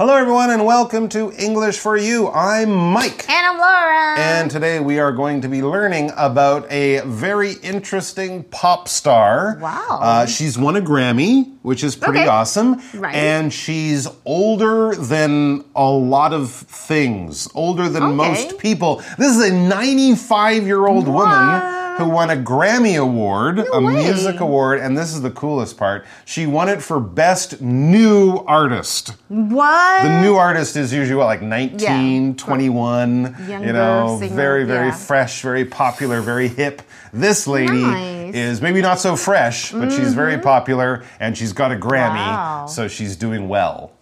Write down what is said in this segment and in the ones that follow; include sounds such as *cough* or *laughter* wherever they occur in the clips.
Hello, everyone, and welcome to English for You. I'm Mike. And I'm Laura. And today we are going to be learning about a very interesting pop star. Wow. Uh, she's won a Grammy, which is pretty Okay. awesome. Right. And she's older than a lot of things, older than Okay. most people. This is a 95 year old woman who won a Grammy Award, a way. music award, and this is the coolest part. She won it for Best New Artist. what? The new artist is usually what, like 19, Yeah. 21, you know, singer, very, very yeah. fresh, very popular, very hip. This lady Nice. is maybe not so fresh, but she's very mm-hmm. popular and she's got a Grammy, Wow. so she's doing well.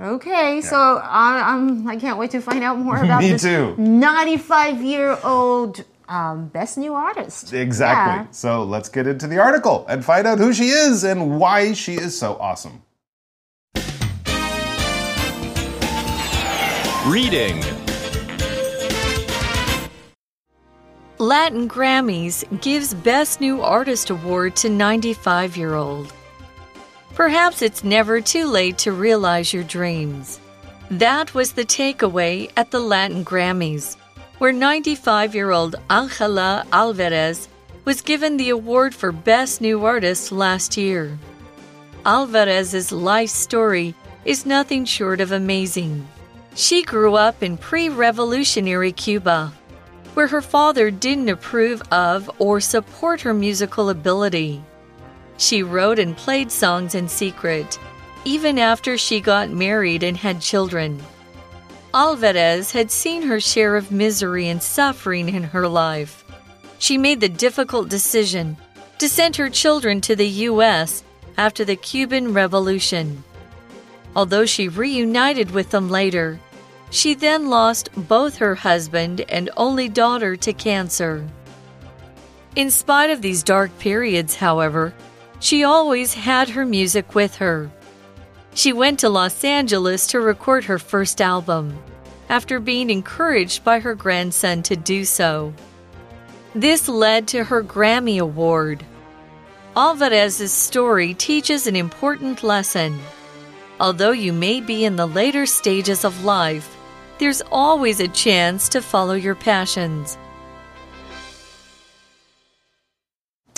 Okay, so I, I'm, I can't wait to find out more *laughs* about Me this too. 95 year old um, best new artist. Exactly. So let's get into the article and find out who she is and why she is so awesome. Reading. Latin Grammys gives Best New Artist Award to 95 year old. Perhaps it's never too late to realize your dreams. That was the takeaway at the Latin Grammys, where 95 year old Angela Alvarez was given the award for Best New Artist last year. Alvarez's life story is nothing short of amazing. She grew up in pre revolutionary Cuba, where her father didn't approve of or support her musical ability. She wrote and played songs in secret, even after she got married and had children. Alvarez had seen her share of misery and suffering in her life. She made the difficult decision to send her children to the U.S. after the Cuban Revolution. Although she reunited with them later, she then lost both her husband and only daughter to cancer. In spite of these dark periods, however, she always had her music with her. She went to Los Angeles to record her first album, after being encouraged by her grandson to do so. This led to her Grammy Award. Alvarez's story teaches an important lesson. Although you may be in the later stages of life, there's always a chance to follow your passions.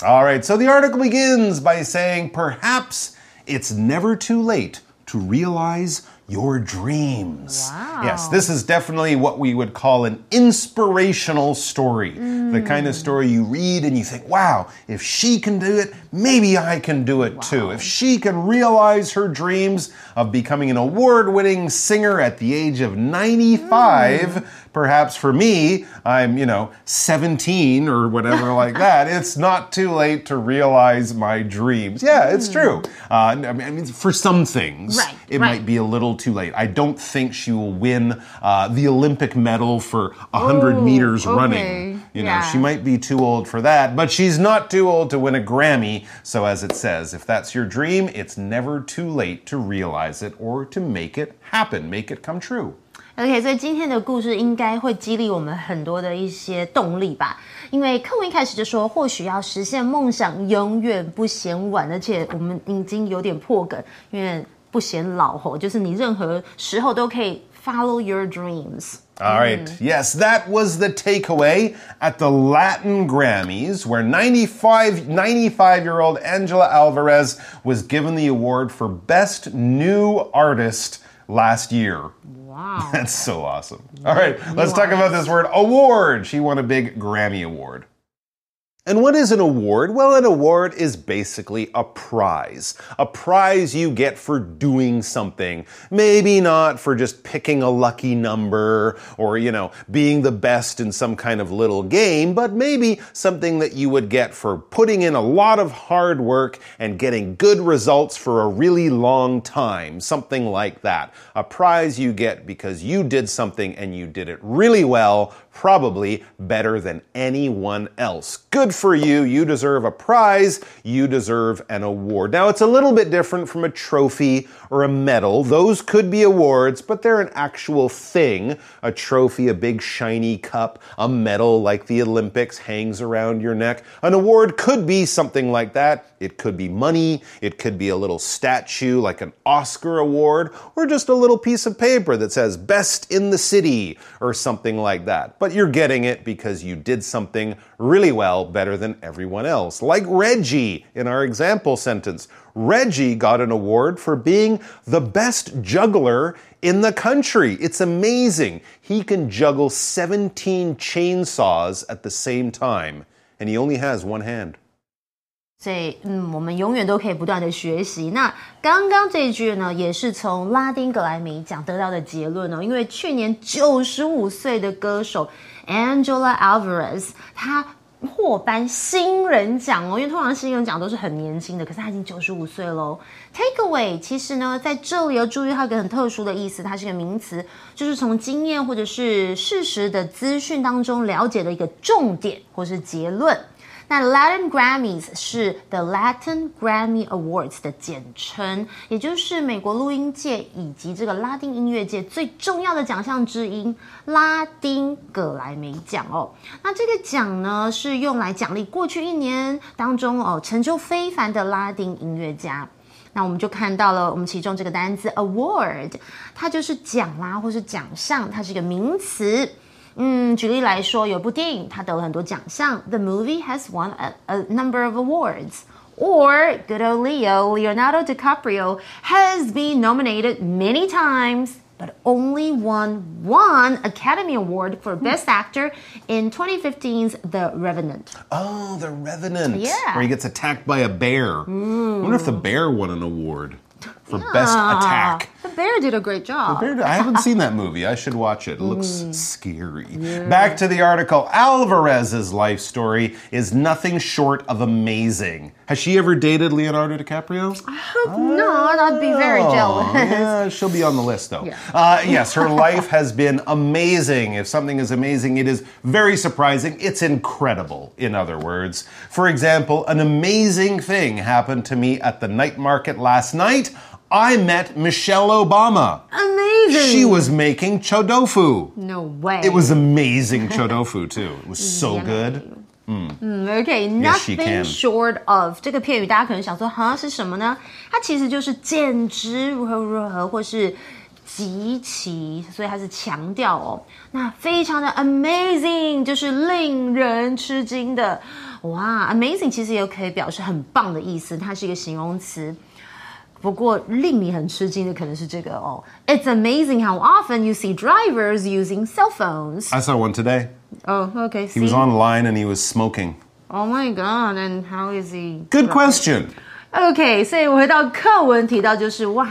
All right, so the article begins by saying perhaps it's never too late to realize your dreams. Wow. Yes, this is definitely what we would call an inspirational story. The kind of story you read and you think, wow, if she can do it, maybe I can do it too. If she can realize her dreams of becoming an award winning singer at the age of 95, perhaps for me, I'm, you know, 17 or whatever like *laughs* that, it's not too late to realize my dreams. Yeah, it's true. Uh, I mean, I mean, for some things, Right, it right. might be a little too late. I don't think she will win uh, the Olympic medal for 100 Ooh, meters okay. running. You know, Yeah. she might be too old for that, but she's not too old to win a Grammy. So, as it says, if that's your dream, it's never too late to realize it or to make it happen, make it come true. OK，所以今天的故事应该会激励我们很多的一些动力吧。因为课文一开始就说，或许要实现梦想永远不嫌晚，而且我们已经有点破梗，因为不嫌老吼，就是你任何时候都可以 follow your dreams。 All right. Yes, that was the takeaway at the Latin Grammys, where 95, 95 year old Angela Alvarez was given the award for Best New Artist last year. Wow. *laughs* That's so awesome. All right, let's talk about this word award. She won a big Grammy Award. And what is an award? Well, an award is basically a prize. A prize you get for doing something. Maybe not for just picking a lucky number or, you know, being the best in some kind of little game, but maybe something that you would get for putting in a lot of hard work and getting good results for a really long time. Something like that. A prize you get because you did something and you did it really well, probably better than anyone else. Good for you. You deserve a prize. You deserve an award. Now, it's a little bit different from a trophy or a medal. Those could be awards, but they're an actual thing. A trophy, a big shiny cup, a medal like the Olympics hangs around your neck. An award could be something like that. It could be money. It could be a little statue like an Oscar award or just a little piece of paper that says best in the city or something like that. But you're getting it because you did something really well, better than everyone else. Like Reggie in our example sentence. Reggie got an award for being the best juggler in the country. It's amazing. He can juggle 17 chainsaws at the same time, and he only has one hand. 所以，嗯，我们永远都可以不断的学习。那刚刚这一句呢，也是从拉丁格莱美奖得到的结论哦。因为去年九十五岁的歌手 Angela Alvarez，她获颁新人奖哦。因为通常新人奖都是很年轻的，可是她已经九十五岁喽。Takeaway，其实呢，在这里要注意它一个很特殊的意思，它是一个名词，就是从经验或者是事实的资讯当中了解的一个重点或是结论。那 Latin Grammys 是 The Latin Grammy Awards 的简称，也就是美国录音界以及这个拉丁音乐界最重要的奖项之一——拉丁葛莱美奖哦。那这个奖呢，是用来奖励过去一年当中哦成就非凡的拉丁音乐家。那我们就看到了，我们其中这个单词 award，它就是奖啦，或是奖项，它是一个名词。嗯，举例来说，有部电影它得了很多奖项，The movie has won a, a number of awards. Or good old Leo, Leonardo DiCaprio has been nominated many times, but only won one Academy Award for Best Actor in 2015's The Revenant. Oh, the Revenant. Yeah. Where he gets attacked by a bear. I wonder if the bear won an award for best attack. The bear did a great job. The Bear- I haven't seen that movie. I should watch it. It looks scary. Back to the article. Alvarez's life story is nothing short of amazing. Has she ever dated Leonardo DiCaprio? I hope not. I'd be very Oh, jealous. yeah, she'll be on the list though. Yeah. Uh, yes, her life has been amazing. If something is amazing, it is very surprising. It's incredible, in other words. For example, an amazing thing happened to me at the night market last night. I met Michelle Obama. Amazing. She was making chodofu. No way. It was amazing chodofu too. It was so Yummy. good. Okay, Yes, she nothing can. short of 这个片语，大家可能想说，哈是什么呢？它其实就是简直如何如何，或是极其，所以它是强调哦。那非常的 amazing，就是令人吃惊的。哇，amazing 其实也可以表示很棒的意思，它是一个形容词。 不过令你很吃惊的可能是这个哦。It's amazing how often you see drivers using cell phones. I saw one today. Oh, okay. He was online and he was smoking. Oh my god! And how is he? Good question. OK，所以我回到课文提到，就是哇，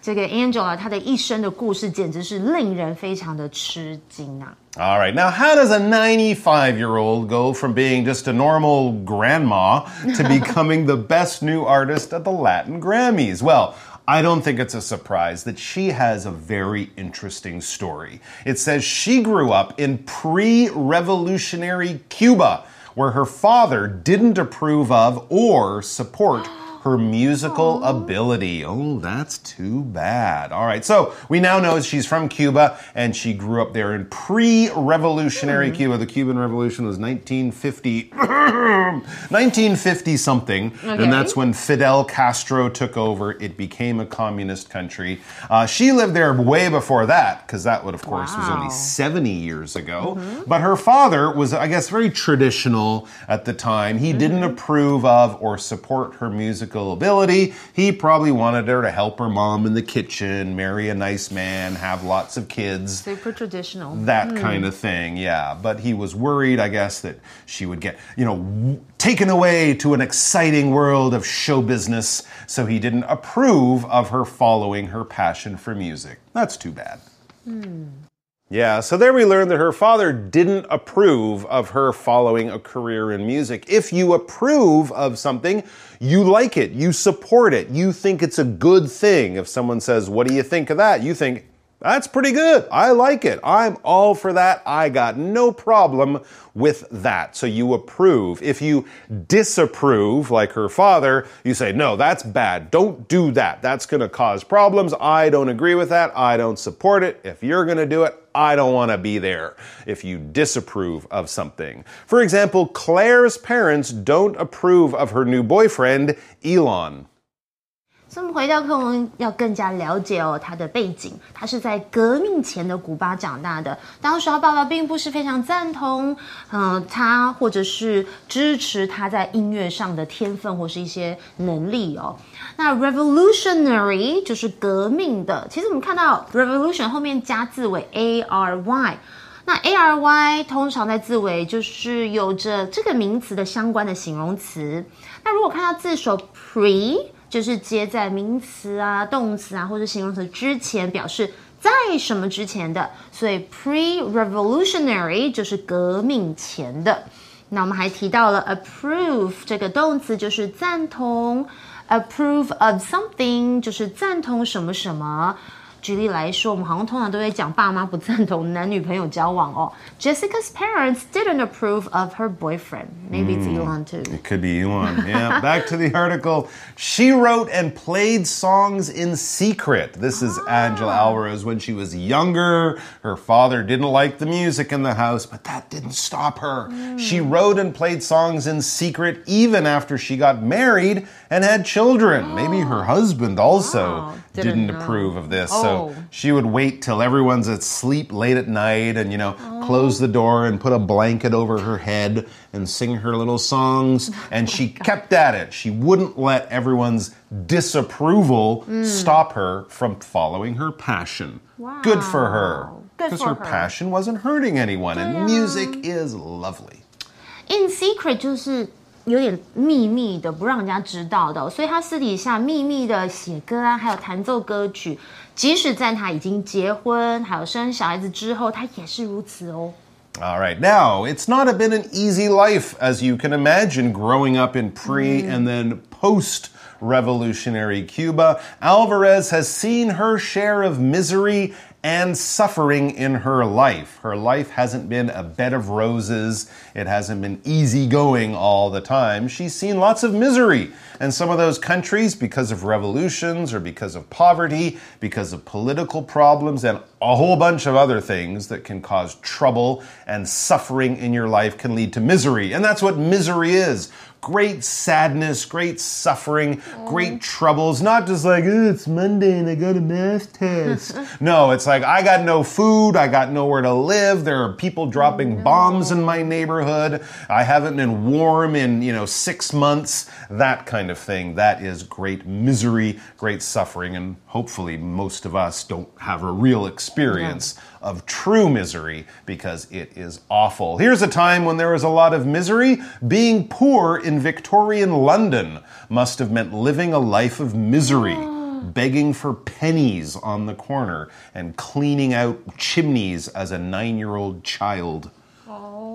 这个 Angela 她的一生的故事简直是令人非常的吃惊啊！ All right, now how does a 95 year old go from being just a normal grandma *laughs* to becoming the best new artist at the Latin Grammys? Well, I don't think it's a surprise that she has a very interesting story. It says she grew up in pre revolutionary Cuba, where her father didn't approve of or support her musical ability. Oh, that's too bad. All right, so we now know she's from Cuba and she grew up there in pre revolutionary hmm. Cuba. The Cuban Revolution was 1950. 1950 *clears throat* something, Okay. and that's when Fidel Castro took over. It became a communist country. Uh, she lived there way before that, because that would, of course, was only 70 years ago. Mm-hmm. But her father was, I guess, very traditional at the time. He mm-hmm. didn't approve of or support her musical ability. He probably wanted her to help her mom in the kitchen, marry a nice man, have lots of kids. Super traditional. that hmm. kind of thing yeah. But he was worried i guess that she would get you know w- taken away to an exciting world of show business. So he didn't approve of her following her passion for music. That's too bad hmm. Yeah, so there we learned that her father didn't approve of her following a career in music. If you approve of something, you like it, you support it, you think it's a good thing. If someone says, What do you think of that? You think, That's pretty good. I like it. I'm all for that. I got no problem with that. So you approve. If you disapprove, like her father, you say, no, that's bad. Don't do that. That's going to cause problems. I don't agree with that. I don't support it. If you're going to do it, I don't want to be there. If you disapprove of something. For example, Claire's parents don't approve of her new boyfriend, Elon. 所以我们回到课文，要更加了解哦他的背景。他是在革命前的古巴长大的，当时他爸爸并不是非常赞同，嗯，他或者是支持他在音乐上的天分或是一些能力哦。那 revolutionary 就是革命的，其实我们看到 revolution 后面加字尾 a r y，那 a r y 通常在字尾就是有着这个名词的相关的形容词。那如果看到字首 pre。就是接在名词啊、动词啊或者形容词之前，表示在什么之前的，所以 pre-revolutionary 就是革命前的。那我们还提到了 approve 这个动词，就是赞同，approve of something 就是赞同什么什么。举例来说，我们好像通常都会讲爸妈不赞同男女朋友交往哦。Jessica's parents didn't approve of her boyfriend. Maybe it's Elon too. It could be Elon. Yeah. Back to the article. She wrote and played songs in secret. This is Angela Alvarez when she was younger. Her father didn't like the music in the house, but that didn't stop her. She wrote and played songs in secret even after she got married and had children. Maybe her husband also Wow. didn't, Didn't approve of this. Oh. So she would wait till everyone's asleep late at night and, you know, close the door and put a blanket over her head and sing her little songs. And she *laughs* kept at it. She wouldn't let everyone's disapproval mm. stop her from following her passion. Wow. Good for her. Good Because for her her. passion wasn't hurting anyone. And music is lovely. In secret 就是 有点秘密的，不让人家知道的哦、所以他私底下秘密的写歌啊，还有弹奏歌曲，即使在他已经结婚还有生小孩子之后，他也是如此哦。 All right, now it's not been an easy life, as you can imagine, growing up in pre and then post revolutionary Cuba. Alvarez has seen her share of misery and suffering in her life. Her life hasn't been a bed of roses, it hasn't been easy going all the time. She's seen lots of misery. And some of those countries, because of revolutions or because of poverty, because of political problems, and a whole bunch of other things that can cause trouble and suffering in your life can lead to misery. And that's what misery is great sadness, great suffering, great troubles. Not just like, "Oh, it's Monday and I got a math test. *laughs* no, it's like, I got no food, I got nowhere to live, there are people dropping bombs in my neighborhood, I haven't been warm in, you know, six months, that kind of thing. That is great misery, great suffering, and hopefully most of us don't have a real experience of true misery because it is awful. Here's a time when there was a lot of misery. Being poor in Victorian London must have meant living a life of misery. *gasps* Begging for pennies on the corner and cleaning out chimneys as a nine year old child.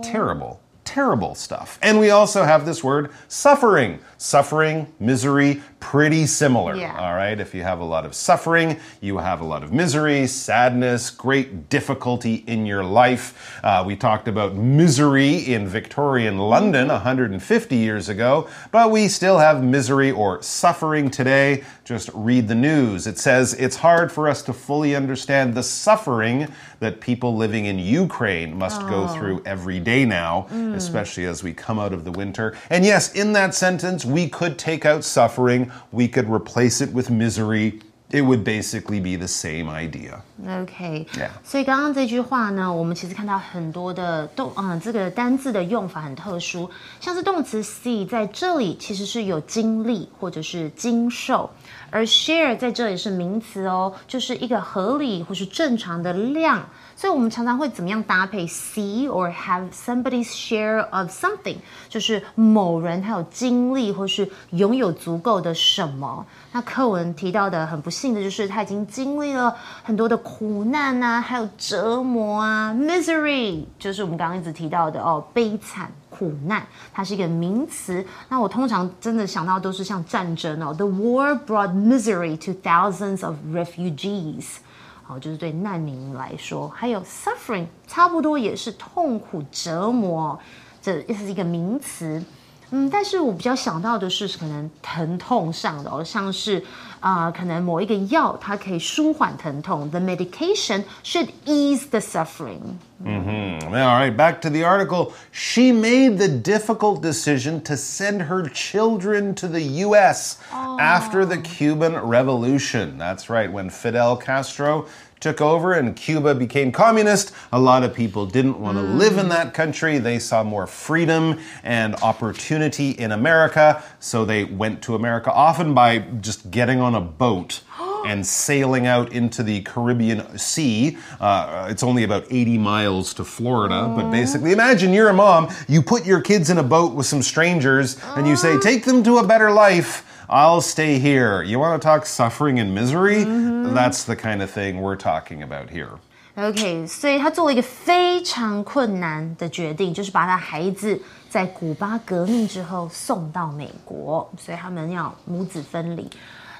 Terrible, terrible stuff. And we also have this word suffering. Suffering, misery, pretty similar. Yeah. All right. If you have a lot of suffering, you have a lot of misery, sadness, great difficulty in your life. Uh, we talked about misery in Victorian London 150 years ago, but we still have misery or suffering today. Just read the news. It says it's hard for us to fully understand the suffering that people living in Ukraine must go through every day now, especially as we come out of the winter. And yes, in that sentence, we could take out suffering, we could replace it with misery. It would basically be the same idea. OK， Yeah. 所以刚刚这句话呢，我们其实看到很多的动，嗯，这个单字的用法很特殊，像是动词 see 在这里其实是有经历或者是经受，而 share 在这里是名词哦，就是一个合理或是正常的量。 所以我们常常会怎么样搭配 see or have somebody's share of something，就是某人他有经历或是拥有足够的什么。那课文提到的很不幸的就是他已经经历了很多的苦难啊，还有折磨啊，misery 就是我们刚刚一直提到的哦，悲惨。苦难，它是一个名词。那我通常真的想到都是像战争哦，The war brought misery to thousands of refugees。好，就是对难民来说，还有 suffering，差不多也是痛苦折磨，这也是一个名词。嗯，但是我比较想到的是，可能疼痛上的哦，像是啊、可能某一个药它可以舒缓疼痛，the medication should ease the suffering。 All right, back to the article. She made the difficult decision to send her children to the U.S. after the Cuban Revolution. That's right, when Fidel Castro took over and Cuba became communist, a lot of people didn't want to live in that country. They saw more freedom and opportunity in America, so they went to America often by just getting on a boat *gasps* and sailing out into the Caribbean Sea. Uh, it's only about 80 miles to Florida, but basically, imagine you're a mom, you put your kids in a boat with some strangers, and you say, Take them to a better life. I'll stay here. You want to talk suffering and misery? That's the kind of thing we're talking about here. OK，所以他做了一个非常困难的决定，就是把他孩子在古巴革命之后送到美国，所以他们要母子分离。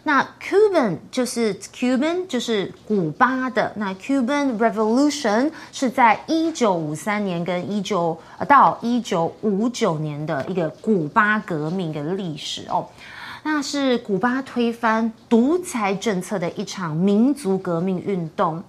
那 Cuban 就是 Cuban 就是古巴的，那 Cuban Revolution 是在一九五三年跟一九呃到一九五九年的一个古巴革命的历史哦。 那是古巴推翻独裁政策的一场民族革命运动。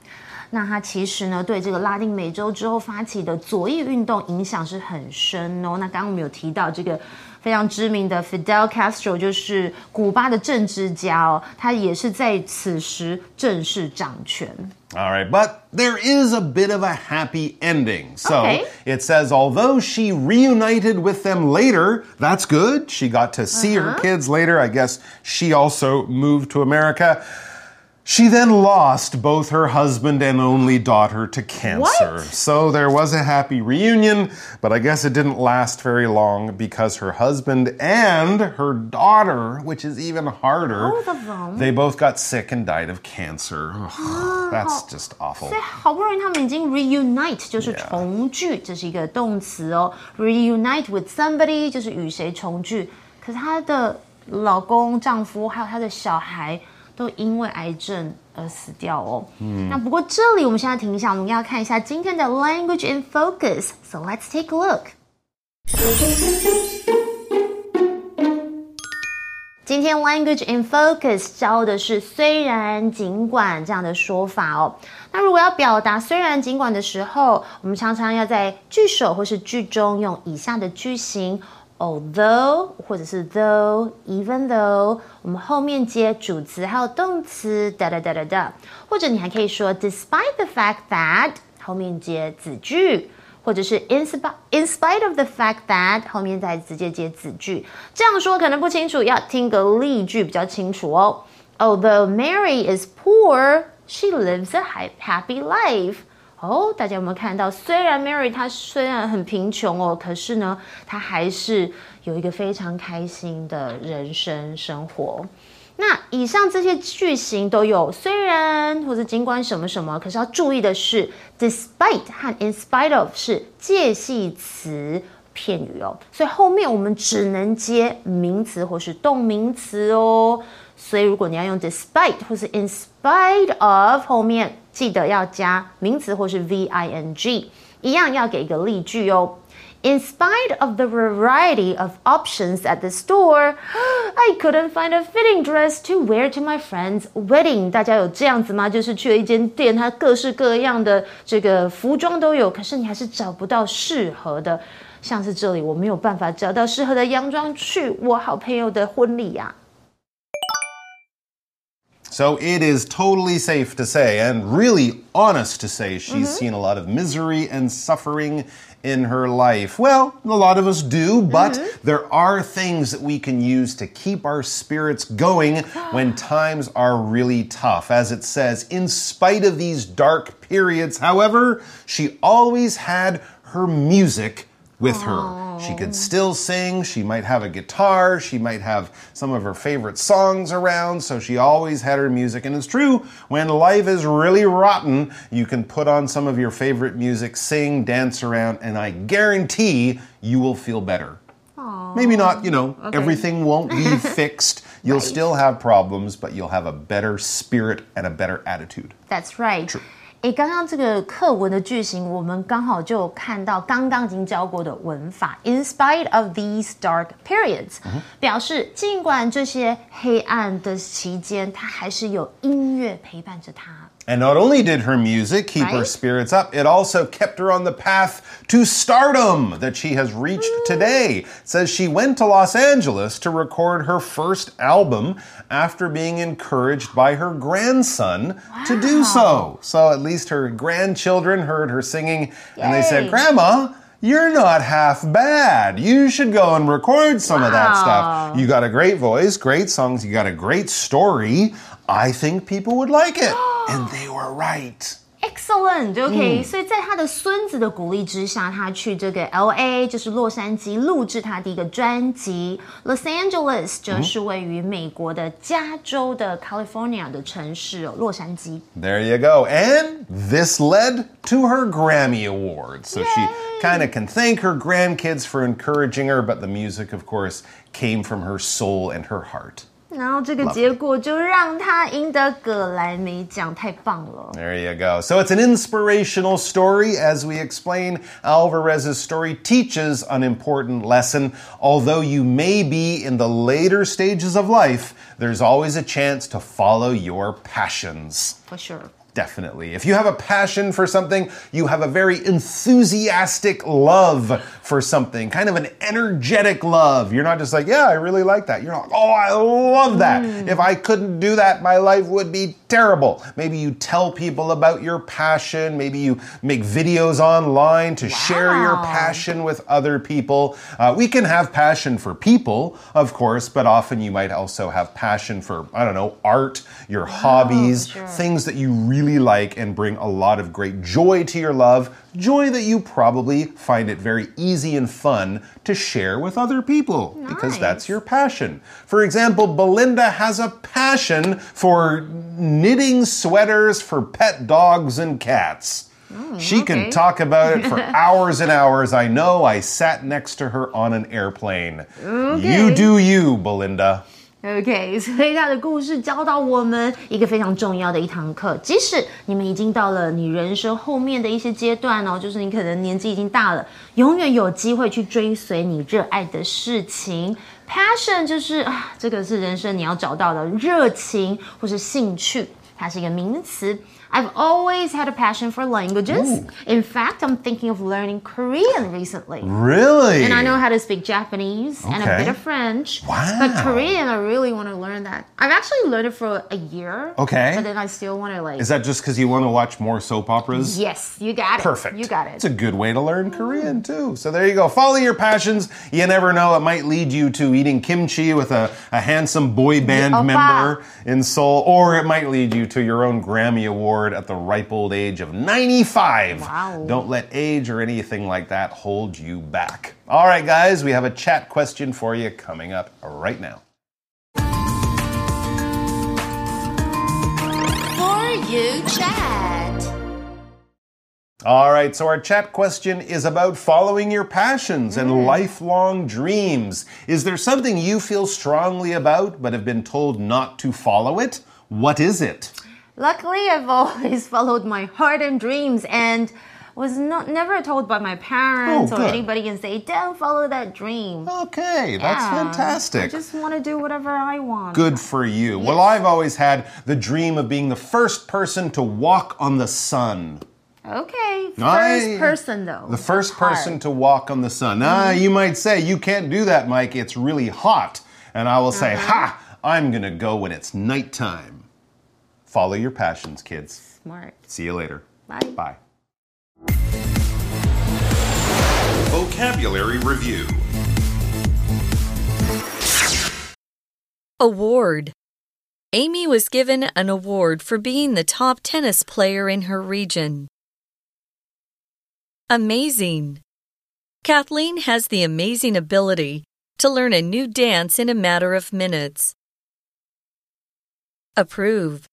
那它其实呢，对这个拉丁美洲之后发起的左翼运动影响是很深哦。那刚刚我们有提到这个非常知名的 Fidel Castro，就是古巴的政治家哦，他也是在此时正式掌权。 All right, but there is a bit of a happy ending. So Okay. it says, although she reunited with them later, that's good. She got to see her kids later. I guess she also moved to America. She then lost both her husband and only daughter to cancer. What? So there was a happy reunion, but I guess it didn't last very long because her husband and her daughter, which is even harder, Both of them? they both got sick and died of cancer. Ugh, that's *gasps* just awful. 所以好不容易他们已经 reunite，就是重聚这是一个动词哦。reunite with somebody 就是与谁重聚，可是她的老公、丈夫还有她的小孩 都因为癌症而死掉哦。嗯那不过这里我们现在停一下，我们要看一下今天的 language in focus。So let's take a look。今天 language in focus 教的是虽然尽管这样的说法哦。那如果要表达虽然尽管的时候，我们常常要在句首或是句中用以下的句型 ：although 或者是 though、even though，我们后面接主词还有动词哒哒哒哒哒，或者你还可以说 despite the fact that 后面接子句。或者是 in spite in spite of the fact that 后面再直接接子句，这样说可能不清楚，要听个例句比较清楚哦。Although Mary is poor, she lives a hi- happy life. 哦，大家有没有看到？虽然 Mary 她虽然很贫穷哦，可是呢，她还是有一个非常开心的人生生活。那以上这些句型都有虽然或者尽管什么什么，可是要注意的是，despite 和 in spite of 是介系词片语哦，所以后面我们只能接名词或是动名词哦。所以如果你要用 despite 或是 in spite of 后面，记得要加名词或是 ving，一样要给一个例句哦。In spite of the variety of options at the store, I couldn't find a fitting dress to wear to my friend's wedding. 大家有这样子吗？就是去了一间店，它各式各样的这个服装都有，可是你还是找不到适合的。像是这里，我没有办法找到适合的洋装去我好朋友的婚礼呀、So it is totally safe to say, and really honest to say, she's mm-hmm. seen a lot of misery and suffering in her life. Well, a lot of us do, but mm-hmm. there are things that we can use to keep our spirits going *gasps* when times are really tough. As it says, in spite of these dark periods, however, she always had her music with her. She could still sing, she might have a guitar, she might have some of her favorite songs around, so she always had her music. And it's true, when life is really rotten, you can put on some of your favorite music, sing, dance around, and I guarantee you will feel better. Maybe not, you know, everything won't be *laughs* fixed. You'll Right. still have problems, but you'll have a better spirit and a better attitude. That's right. 诶，刚刚这个课文的句型，我们刚好就有看到刚刚已经教过的文法。In spite of these dark periods，、表示尽管这些黑暗的期间，他还是有音乐陪伴着他。And not only did her music keep her spirits up, it also kept her on the path to stardom that she has reached today. It says she went to Los Angeles to record her first album after being encouraged by her grandson to do so. So at least her grandchildren heard her singing and they said, Grandma, you're not half bad. You should go and record some of that stuff. You got a great voice, great songs, you got a great story. I think people would like it. *gasps* and they were right. Excellent, OK、所以在他的孙子的鼓励之下，他去这个 L A，就是洛杉矶录制他第一个专辑。Los Angeles 则是位于美国的加州的 California 的城市哦，洛杉矶。 There you go. And this led to her Grammy Award. So she kind of can thank her grandkids for encouraging her, but the music, of course, came from her soul and her heart. 然后这个结果就让他赢得葛莱美奖，太棒了。 There you go. So it's an inspirational story. As we explain, Alvarez's story teaches an important lesson. Although you may be in the later stages of life, there's always a chance to follow your passions. For sure. Definitely. If you have a passion for something, you have a very enthusiastic love for something, kind of an energetic love. You're not just like, yeah, I really like that. You're not, oh, I love that. Mm. If I couldn't do that, my life would be terrible. Maybe you tell people about your passion. Maybe you make videos online to share your passion with other people. Uh, we can have passion for people, of course, but often you might also have passion for, I don't know, art, your hobbies, sure. things that you really like and bring a lot of great joy to your love, joy that you probably find it very easy and fun to share with other people because that's your passion. For example, Belinda has a passion for knitting sweaters for pet dogs and cats. Oh, she can talk about it for *laughs* hours and hours. I know I sat next to her on an airplane. You do you, Belinda. OK，*laughs* 所以他的故事教导我们一个非常重要的一堂课。即使你们已经到了你人生后面的一些阶段哦，就是你可能年纪已经大了，永远有机会去追随你热爱的事情。Passion 就是啊，这个是人生你要找到的热情或是兴趣，它是一个名词。I've always had a passion for languages. In fact, I'm thinking of learning Korean recently. Really? And I know how to speak Japanese and a bit of French. Wow. But Korean, I really want to learn that. I've actually learned it for a year. Okay. But then I still want to like. Is that just because you want to watch more soap operas? yes, you got it. Perfect. You got it. It's a good way to learn Korean too. So there you go. Follow your passions. You never know. It might lead you to eating kimchi with a, a handsome boy band member in Seoul, or it might lead you to your own Grammy Award at the ripe old age of 95. Wow. Don't let age or anything like that hold you back. All right, guys, we have a chat question for you coming up right now. For you chat. All right, so our chat question is about following your passions and mm. lifelong dreams. Is there something you feel strongly about but have been told not to follow it? What is it? Luckily, I've *laughs* always followed my heart and dreams and was not never told by my parents Oh, or anybody and say, don't follow that dream. Okay, that's Yeah. fantastic. I just want to do whatever I want. Good for you. Well, I've always had the dream of being the first person to walk on the sun. Okay. First I- person though. The first Hard. person to walk on the sun. Ah, you might say, you can't do that, Mike. It's really hot. And I will say, ha, I'm going to go when it's nighttime. Follow your passions, kids. Smart. See you later. Bye. Bye. Vocabulary Review Award. Amy was given an award for being the top tennis player in her region. Amazing. Kathleen has the amazing ability to learn a new dance in a matter of minutes. Approve.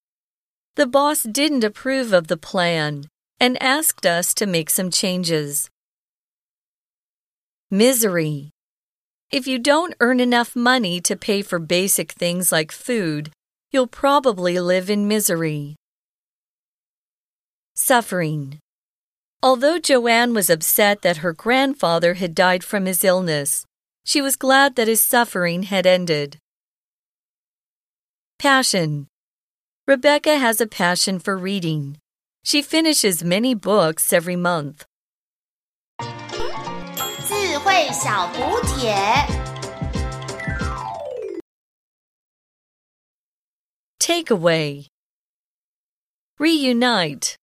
The boss didn't approve of the plan and asked us to make some changes. Misery. If you don't earn enough money to pay for basic things like food, you'll probably live in misery. Suffering. Although Joanne was upset that her grandfather had died from his illness, she was glad that his suffering had ended. Passion. Rebecca has a passion for reading. She finishes many books every month. 智慧小补帖。 Takeaway. Reunite.